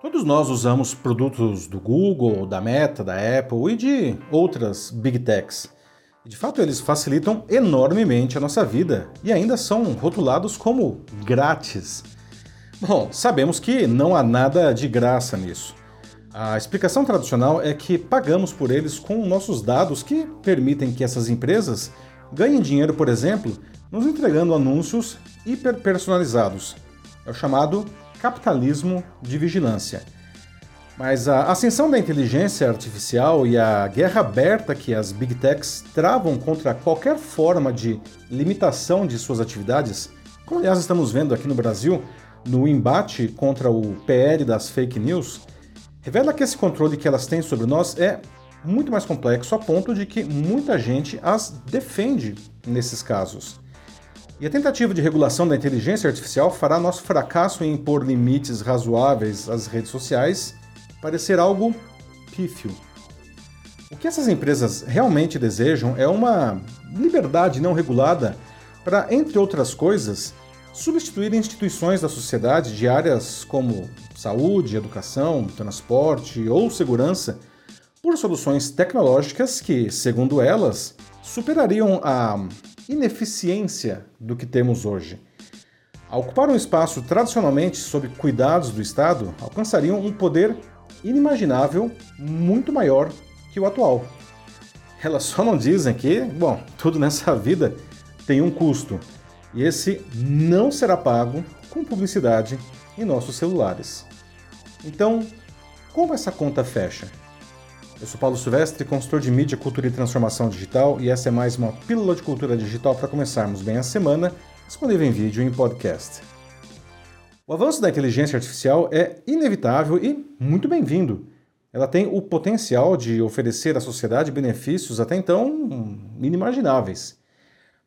Todos nós usamos produtos do Google, da Meta, da Apple e de outras Big Techs. De fato, eles facilitam enormemente a nossa vida e ainda são rotulados como grátis. Bom, sabemos que não há nada de graça nisso. A explicação tradicional é que pagamos por eles com nossos dados que permitem que essas empresas ganhem dinheiro, por exemplo, nos entregando anúncios hiperpersonalizados. É o chamado capitalismo de vigilância. Mas a ascensão da inteligência artificial e a guerra aberta que as big techs travam contra qualquer forma de limitação de suas atividades, como aliás estamos vendo aqui no Brasil, no embate contra o PL das fake news, revela que esse controle que elas têm sobre nós é muito mais complexo a ponto de que muita gente as defende nesses casos. E a tentativa de regulação da inteligência artificial fará nosso fracasso em impor limites razoáveis às redes sociais parecer algo pífio. O que essas empresas realmente desejam é uma liberdade não regulada para, entre outras coisas, substituir instituições da sociedade de áreas como saúde, educação, transporte ou segurança por soluções tecnológicas que, segundo elas, superariam a ineficiência do que temos hoje. Ao ocupar um espaço tradicionalmente sob cuidados do Estado, alcançariam um poder inimaginável, muito maior que o atual. Elas só não dizem que, bom, tudo nessa vida tem um custo e esse não será pago com publicidade em nossos celulares. Então, como essa conta fecha? Eu sou Paulo Silvestre, consultor de mídia, cultura e transformação digital, e essa é mais uma pílula de cultura digital para começarmos bem a semana, disponível em vídeo e em podcast. O avanço da inteligência artificial é inevitável e muito bem-vindo. Ela tem o potencial de oferecer à sociedade benefícios até então inimagináveis.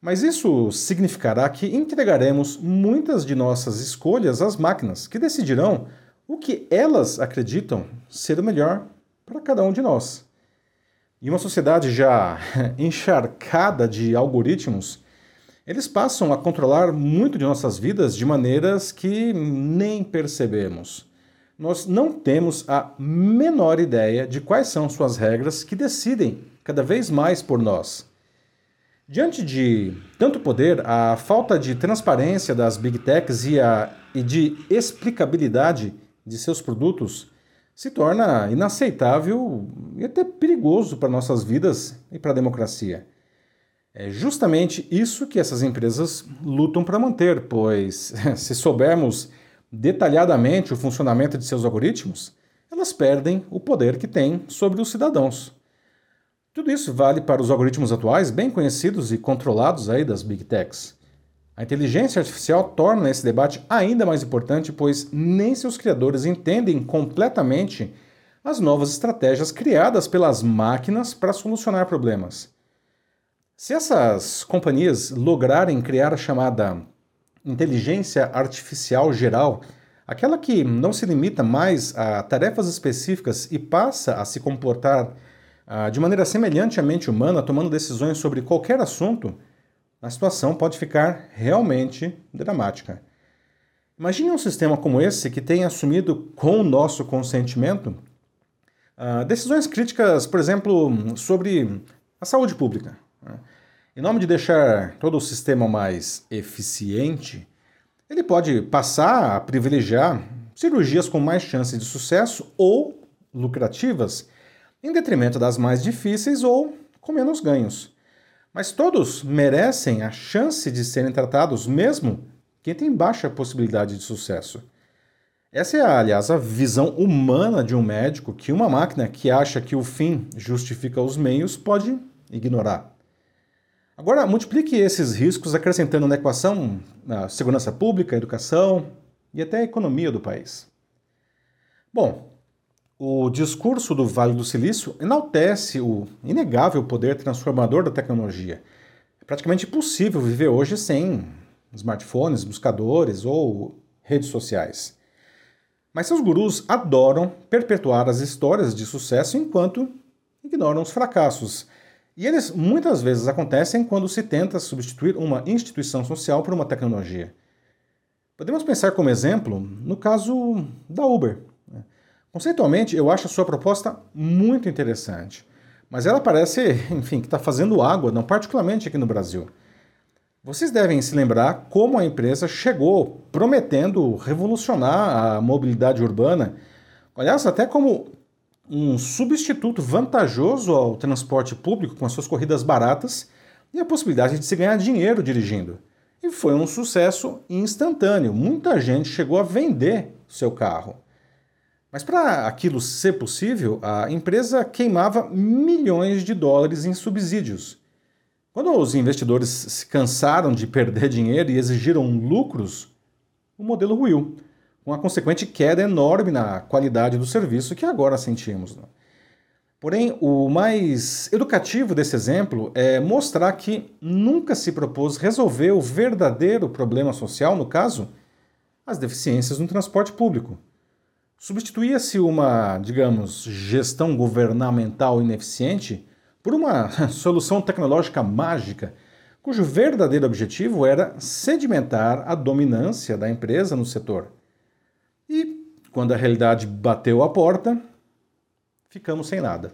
Mas isso significará que entregaremos muitas de nossas escolhas às máquinas, que decidirão o que elas acreditam ser o melhor para cada um de nós. Em uma sociedade já encharcada de algoritmos, eles passam a controlar muito de nossas vidas de maneiras que nem percebemos. Nós não temos a menor ideia de quais são suas regras que decidem cada vez mais por nós. Diante de tanto poder, a falta de transparência das big techs e, a, e de explicabilidade de seus produtos se torna inaceitável e até perigoso para nossas vidas e para a democracia. É justamente isso que essas empresas lutam para manter, pois se soubermos detalhadamente o funcionamento de seus algoritmos, elas perdem o poder que têm sobre os cidadãos. Tudo isso vale para os algoritmos atuais, bem conhecidos e controlados aí das Big Techs. A inteligência artificial torna esse debate ainda mais importante, pois nem seus criadores entendem completamente as novas estratégias criadas pelas máquinas para solucionar problemas. Se essas companhias lograrem criar a chamada inteligência artificial geral, aquela que não se limita mais a tarefas específicas e passa a se comportar ah, de maneira semelhante à mente humana, tomando decisões sobre qualquer assunto, a situação pode ficar realmente dramática. Imagine um sistema como esse que tem assumido com o nosso consentimento uh, decisões críticas, por exemplo, sobre a saúde pública. Né? Em nome de deixar todo o sistema mais eficiente, ele pode passar a privilegiar cirurgias com mais chances de sucesso ou lucrativas em detrimento das mais difíceis ou com menos ganhos. Mas todos merecem a chance de serem tratados, mesmo quem tem baixa possibilidade de sucesso. Essa é, aliás, a visão humana de um médico que uma máquina que acha que o fim justifica os meios pode ignorar. Agora, multiplique esses riscos acrescentando na equação a segurança pública, a educação e até a economia do país. Bom, o discurso do Vale do Silício enaltece o inegável poder transformador da tecnologia. É praticamente impossível viver hoje sem smartphones, buscadores ou redes sociais. Mas seus gurus adoram perpetuar as histórias de sucesso enquanto ignoram os fracassos. E eles muitas vezes acontecem quando se tenta substituir uma instituição social por uma tecnologia. Podemos pensar como exemplo no caso da Uber. Conceitualmente, eu acho a sua proposta muito interessante, mas ela parece, enfim, que está fazendo água, não particularmente aqui no Brasil. Vocês devem se lembrar como a empresa chegou prometendo revolucionar a mobilidade urbana, aliás, até como um substituto vantajoso ao transporte público com as suas corridas baratas e a possibilidade de se ganhar dinheiro dirigindo. E foi um sucesso instantâneo. Muita gente chegou a vender seu carro. Mas para aquilo ser possível, a empresa queimava milhões de dólares em subsídios. Quando os investidores se cansaram de perder dinheiro e exigiram lucros, o modelo ruiu, com a consequente queda enorme na qualidade do serviço que agora sentimos. Né? Porém, o mais educativo desse exemplo é mostrar que nunca se propôs resolver o verdadeiro problema social, no caso, as deficiências no transporte público. Substituía-se uma, digamos, gestão governamental ineficiente por uma solução tecnológica mágica, cujo verdadeiro objetivo era sedimentar a dominância da empresa no setor. E, quando a realidade bateu a porta, ficamos sem nada.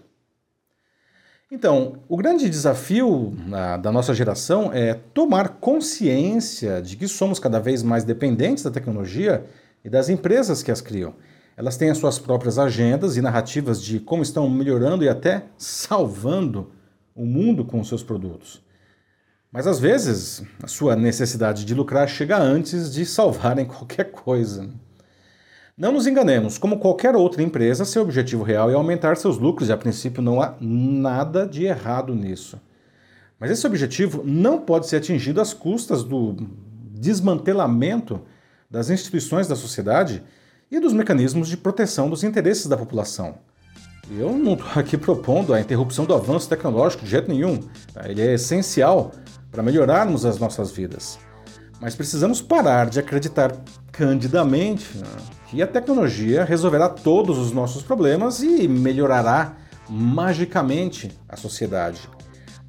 Então, o grande desafio na, da nossa geração é tomar consciência de que somos cada vez mais dependentes da tecnologia e das empresas que as criam. Elas têm as suas próprias agendas e narrativas de como estão melhorando e até salvando o mundo com seus produtos. Mas às vezes, a sua necessidade de lucrar chega antes de salvarem qualquer coisa. Não nos enganemos, como qualquer outra empresa, seu objetivo real é aumentar seus lucros e a princípio não há nada de errado nisso. Mas esse objetivo não pode ser atingido às custas do desmantelamento das instituições da sociedade e dos mecanismos de proteção dos interesses da população. Eu não estou aqui propondo a interrupção do avanço tecnológico de jeito nenhum. Ele é essencial para melhorarmos as nossas vidas. Mas precisamos parar de acreditar candidamente né, que a tecnologia resolverá todos os nossos problemas e melhorará magicamente a sociedade.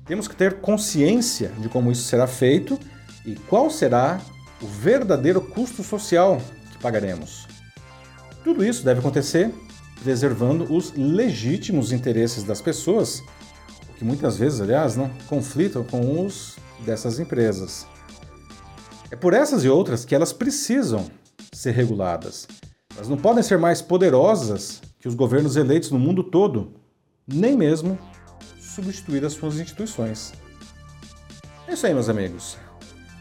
Temos que ter consciência de como isso será feito e qual será o verdadeiro custo social que pagaremos. Tudo isso deve acontecer preservando os legítimos interesses das pessoas, que muitas vezes, aliás, não conflitam com os dessas empresas. É por essas e outras que elas precisam ser reguladas. Elas não podem ser mais poderosas que os governos eleitos no mundo todo, nem mesmo substituir as suas instituições. É isso aí, meus amigos.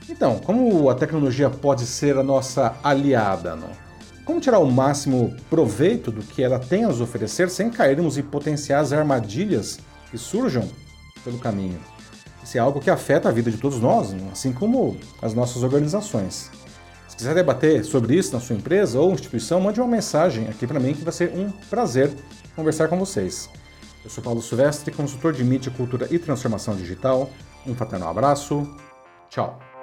Então, como a tecnologia pode ser a nossa aliada? Não? Como tirar o máximo proveito do que ela tem a nos oferecer sem cairmos em potenciais armadilhas que surjam pelo caminho? Isso é algo que afeta a vida de todos nós, assim como as nossas organizações. Se quiser debater sobre isso na sua empresa ou instituição, mande uma mensagem aqui para mim que vai ser um prazer conversar com vocês. Eu sou Paulo Silvestre, consultor de mídia, cultura e transformação digital. Um fraternal abraço. Tchau.